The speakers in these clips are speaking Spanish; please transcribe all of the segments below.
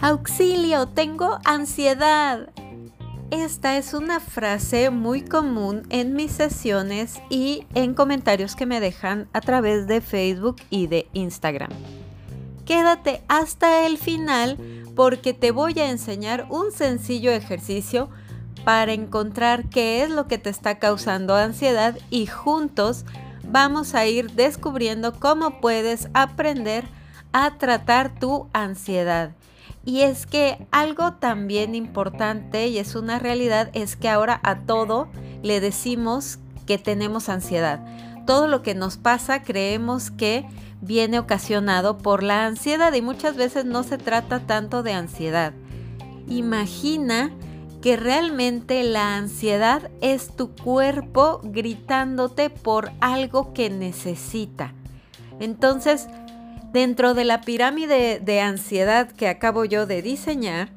Auxilio, tengo ansiedad. Esta es una frase muy común en mis sesiones y en comentarios que me dejan a través de Facebook y de Instagram. Quédate hasta el final porque te voy a enseñar un sencillo ejercicio para encontrar qué es lo que te está causando ansiedad y juntos vamos a ir descubriendo cómo puedes aprender a tratar tu ansiedad. Y es que algo también importante y es una realidad es que ahora a todo le decimos que tenemos ansiedad. Todo lo que nos pasa creemos que viene ocasionado por la ansiedad y muchas veces no se trata tanto de ansiedad. Imagina que realmente la ansiedad es tu cuerpo gritándote por algo que necesita. Entonces, Dentro de la pirámide de ansiedad que acabo yo de diseñar,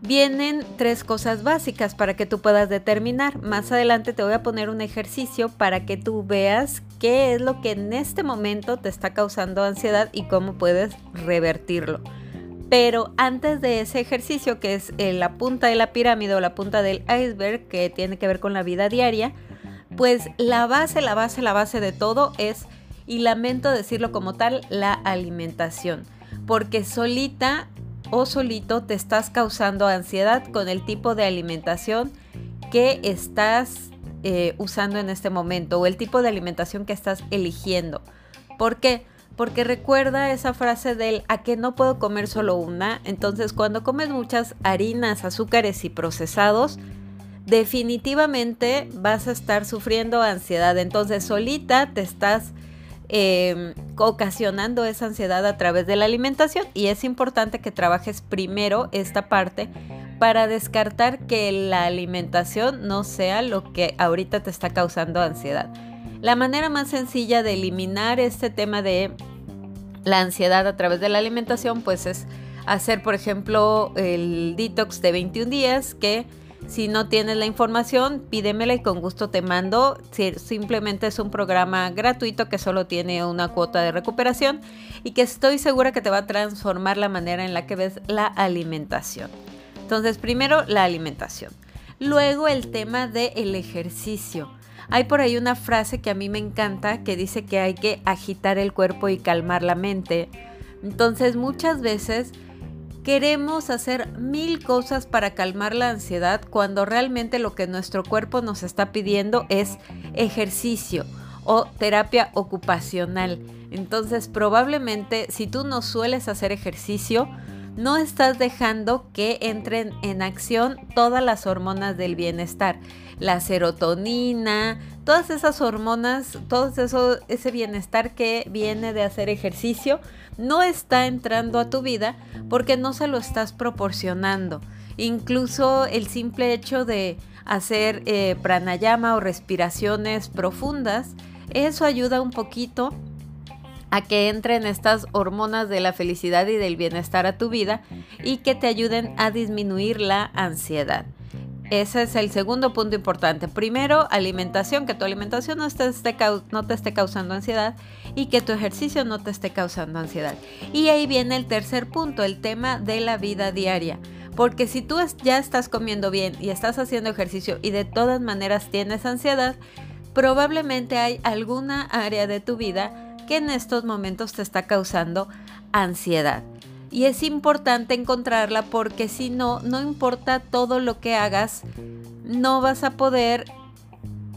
vienen tres cosas básicas para que tú puedas determinar. Más adelante te voy a poner un ejercicio para que tú veas qué es lo que en este momento te está causando ansiedad y cómo puedes revertirlo. Pero antes de ese ejercicio, que es la punta de la pirámide o la punta del iceberg, que tiene que ver con la vida diaria, pues la base, la base, la base de todo es y lamento decirlo como tal, la alimentación, porque solita o solito te estás causando ansiedad con el tipo de alimentación que estás eh, usando en este momento o el tipo de alimentación que estás eligiendo. ¿Por qué? Porque recuerda esa frase del a que no puedo comer solo una. Entonces cuando comes muchas harinas, azúcares y procesados, definitivamente vas a estar sufriendo ansiedad. Entonces solita te estás Em, ocasionando esa ansiedad a través de la alimentación y es importante que trabajes primero esta parte para descartar que la alimentación no sea lo que ahorita te está causando ansiedad. La manera más sencilla de eliminar este tema de la ansiedad a través de la alimentación pues es hacer por ejemplo el detox de 21 días que si no tienes la información, pídemela y con gusto te mando. Simplemente es un programa gratuito que solo tiene una cuota de recuperación y que estoy segura que te va a transformar la manera en la que ves la alimentación. Entonces, primero la alimentación. Luego el tema del ejercicio. Hay por ahí una frase que a mí me encanta que dice que hay que agitar el cuerpo y calmar la mente. Entonces, muchas veces Queremos hacer mil cosas para calmar la ansiedad cuando realmente lo que nuestro cuerpo nos está pidiendo es ejercicio o terapia ocupacional. Entonces probablemente si tú no sueles hacer ejercicio, no estás dejando que entren en acción todas las hormonas del bienestar. La serotonina, todas esas hormonas, todo eso, ese bienestar que viene de hacer ejercicio, no está entrando a tu vida porque no se lo estás proporcionando. Incluso el simple hecho de hacer eh, pranayama o respiraciones profundas, eso ayuda un poquito a que entren estas hormonas de la felicidad y del bienestar a tu vida y que te ayuden a disminuir la ansiedad. Ese es el segundo punto importante. Primero, alimentación, que tu alimentación no te, esté, causando ansiedad y que tu ejercicio no te esté causando ansiedad. Y ahí viene el tercer punto, el tema de la vida diaria. Porque si tú ya estás comiendo bien y estás haciendo ejercicio y de todas maneras tienes ansiedad, probablemente hay alguna área de tu vida que en estos momentos te está causando ansiedad y es importante encontrarla porque si no, no importa todo lo que hagas, no vas a poder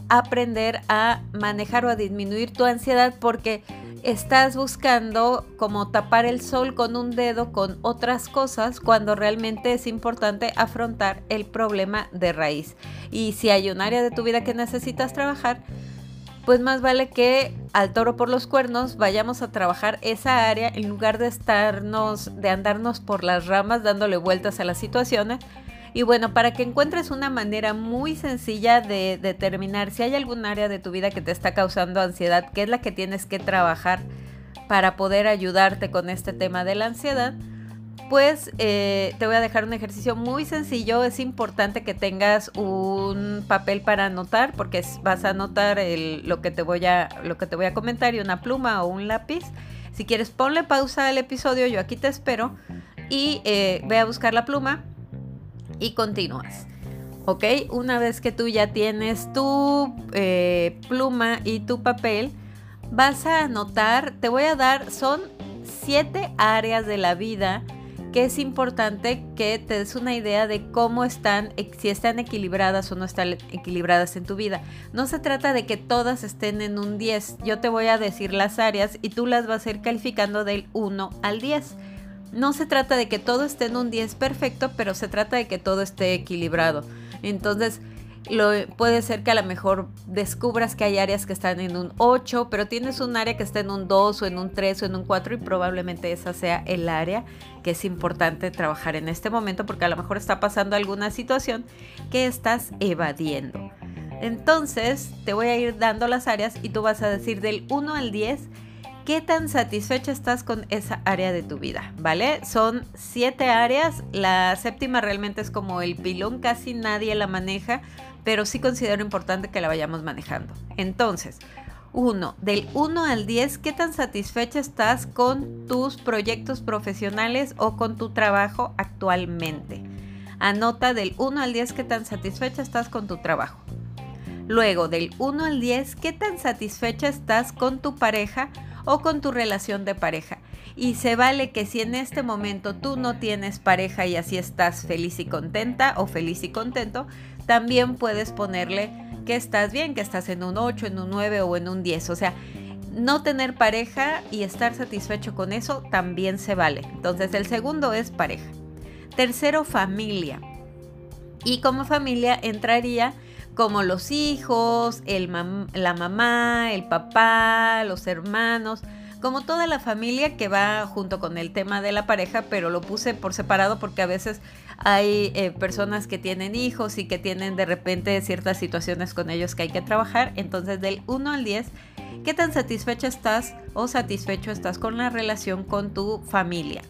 aprender a manejar o a disminuir tu ansiedad porque estás buscando como tapar el sol con un dedo con otras cosas cuando realmente es importante afrontar el problema de raíz. Y si hay un área de tu vida que necesitas trabajar, pues más vale que al toro por los cuernos vayamos a trabajar esa área en lugar de estarnos, de andarnos por las ramas dándole vueltas a las situaciones. Y bueno, para que encuentres una manera muy sencilla de determinar si hay algún área de tu vida que te está causando ansiedad, que es la que tienes que trabajar para poder ayudarte con este tema de la ansiedad, pues te voy a dejar un ejercicio muy sencillo. Es importante que tengas un papel para anotar porque vas a anotar lo, que te voy a, lo que te voy a comentar y una pluma o un lápiz. Si quieres, ponle pausa al episodio, yo aquí te espero y eh, ve a buscar la pluma y continúas. ¿Ok? Una vez que tú ya tienes tu eh, pluma y tu papel, vas a anotar, te voy a dar, son siete áreas de la vida que es importante que te des una idea de cómo están, si están equilibradas o no están equilibradas en tu vida. No se trata de que todas estén en un 10. Yo te voy a decir las áreas y tú las vas a ir calificando del 1 al 10. No se trata de que todo esté en un 10 perfecto, pero se trata de que todo esté equilibrado. Entonces, lo, puede ser que a lo mejor descubras que hay áreas que están en un 8, pero tienes un área que está en un 2 o en un 3 o en un 4 y probablemente esa sea el área que es importante trabajar en este momento porque a lo mejor está pasando alguna situación que estás evadiendo. Entonces te voy a ir dando las áreas y tú vas a decir del 1 al 10 qué tan satisfecha estás con esa área de tu vida, ¿vale? Son siete áreas, la séptima realmente es como el pilón, casi nadie la maneja, pero sí considero importante que la vayamos manejando. Entonces, 1. Del 1 al 10, ¿qué tan satisfecha estás con tus proyectos profesionales o con tu trabajo actualmente? Anota del 1 al 10 qué tan satisfecha estás con tu trabajo. Luego, del 1 al 10, ¿qué tan satisfecha estás con tu pareja o con tu relación de pareja? Y se vale que si en este momento tú no tienes pareja y así estás feliz y contenta o feliz y contento, también puedes ponerle que estás bien, que estás en un 8, en un 9 o en un 10. O sea, no tener pareja y estar satisfecho con eso también se vale. Entonces el segundo es pareja. Tercero, familia. Y como familia entraría como los hijos, el la mamá, el papá, los hermanos, como toda la familia que va junto con el tema de la pareja, pero lo puse por separado porque a veces hay eh, personas que tienen hijos y que tienen de repente ciertas situaciones con ellos que hay que trabajar. Entonces del 1 al 10, ¿qué tan satisfecho estás o satisfecho estás con la relación con tu familia?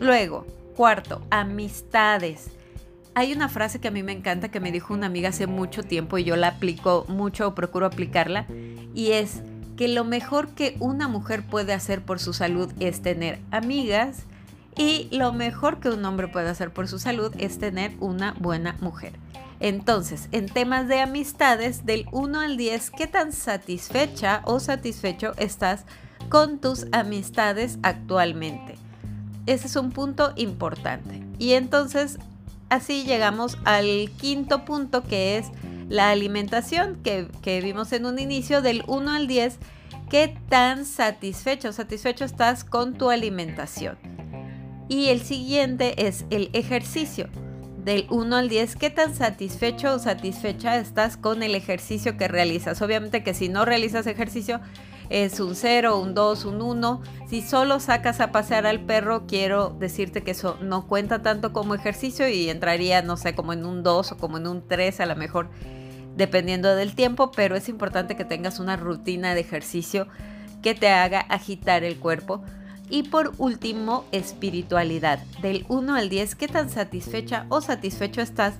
Luego, cuarto, amistades. Hay una frase que a mí me encanta que me dijo una amiga hace mucho tiempo y yo la aplico mucho o procuro aplicarla y es que lo mejor que una mujer puede hacer por su salud es tener amigas y lo mejor que un hombre puede hacer por su salud es tener una buena mujer. Entonces, en temas de amistades, del 1 al 10, ¿qué tan satisfecha o satisfecho estás con tus amistades actualmente? Ese es un punto importante. Y entonces, así llegamos al quinto punto que es la alimentación que, vimos en un inicio del 1 al 10, ¿qué tan satisfecho satisfecho estás con tu alimentación? Y el siguiente es el ejercicio. Del 1 al 10, ¿qué tan satisfecho o satisfecha estás con el ejercicio que realizas? Obviamente que si no realizas ejercicio es un 0, un 2, un 1. Si solo sacas a pasear al perro, quiero decirte que eso no cuenta tanto como ejercicio y entraría, no sé, como en un 2 o como en un 3 a lo mejor dependiendo del tiempo, pero es importante que tengas una rutina de ejercicio que te haga agitar el cuerpo. Y por último, espiritualidad. Del 1 al 10, ¿qué tan satisfecha o satisfecho estás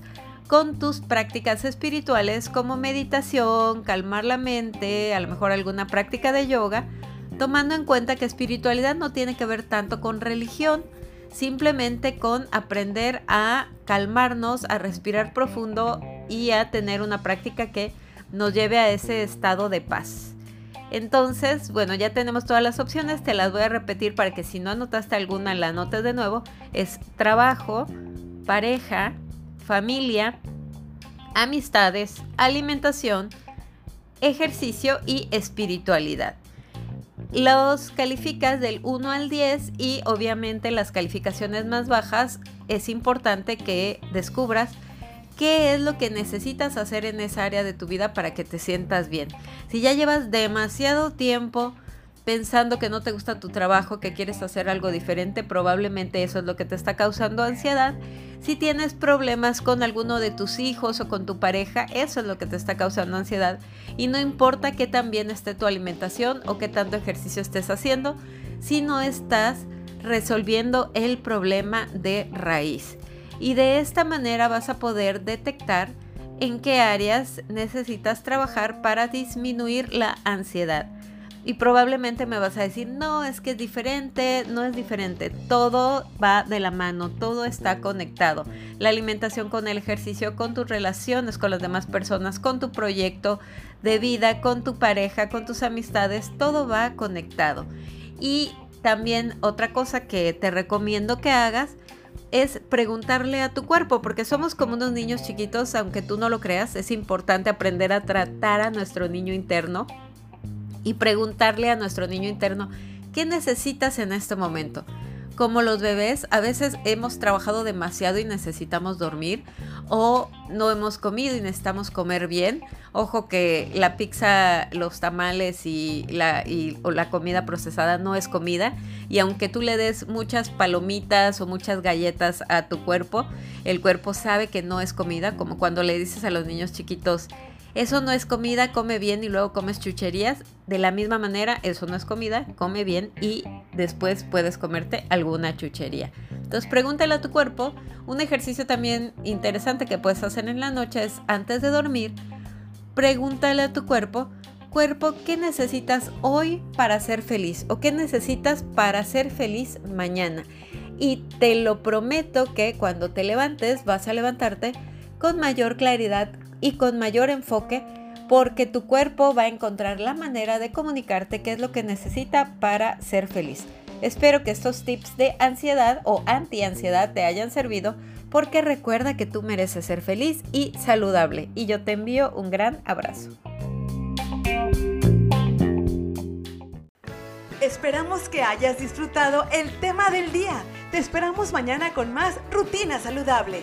con tus prácticas espirituales como meditación, calmar la mente, a lo mejor alguna práctica de yoga? Tomando en cuenta que espiritualidad no tiene que ver tanto con religión, simplemente con aprender a calmarnos, a respirar profundo y a tener una práctica que nos lleve a ese estado de paz. Entonces, bueno, ya tenemos todas las opciones, te las voy a repetir para que si no anotaste alguna la anotes de nuevo. Es trabajo, pareja, familia, amistades, alimentación, ejercicio y espiritualidad. Los calificas del 1 al 10 y obviamente las calificaciones más bajas es importante que descubras qué es lo que necesitas hacer en esa área de tu vida para que te sientas bien. Si ya llevas demasiado tiempo pensando que no te gusta tu trabajo, que quieres hacer algo diferente, probablemente eso es lo que te está causando ansiedad. Si tienes problemas con alguno de tus hijos o con tu pareja, eso es lo que te está causando ansiedad. Y no importa qué tan bien esté tu alimentación o qué tanto ejercicio estés haciendo, si no estás resolviendo el problema de raíz y de esta manera vas a poder detectar en qué áreas necesitas trabajar para disminuir la ansiedad. Y probablemente me vas a decir, no, es que es diferente, no es diferente. Todo va de la mano, todo está conectado. La alimentación con el ejercicio, con tus relaciones con las demás personas, con tu proyecto de vida, con tu pareja, con tus amistades, todo va conectado. Y también otra cosa que te recomiendo que hagas es preguntarle a tu cuerpo, porque somos como unos niños chiquitos, aunque tú no lo creas, es importante aprender a tratar a nuestro niño interno y preguntarle a nuestro niño interno, ¿qué necesitas en este momento? Como los bebés, a veces hemos trabajado demasiado y necesitamos dormir, o no hemos comido y necesitamos comer bien. Ojo que la pizza, los tamales y la, comida procesada no es comida. Y aunque tú le des muchas palomitas o muchas galletas a tu cuerpo, el cuerpo sabe que no es comida, como cuando le dices a los niños chiquitos, eso no es comida, come bien y luego comes chucherías. De la misma manera, eso no es comida, come bien y después puedes comerte alguna chuchería. Entonces pregúntale a tu cuerpo. Un ejercicio también interesante que puedes hacer en la noche es antes de dormir, pregúntale a tu cuerpo, cuerpo, ¿qué necesitas hoy para ser feliz? ¿O qué necesitas para ser feliz mañana? Y te lo prometo que cuando te levantes vas a levantarte con mayor claridad, y con mayor enfoque porque tu cuerpo va a encontrar la manera de comunicarte qué es lo que necesita para ser feliz. Espero que estos tips de ansiedad o anti-ansiedad te hayan servido porque recuerda que tú mereces ser feliz y saludable y yo te envío un gran abrazo. Esperamos que hayas disfrutado el tema del día. Te esperamos mañana con más rutina saludable.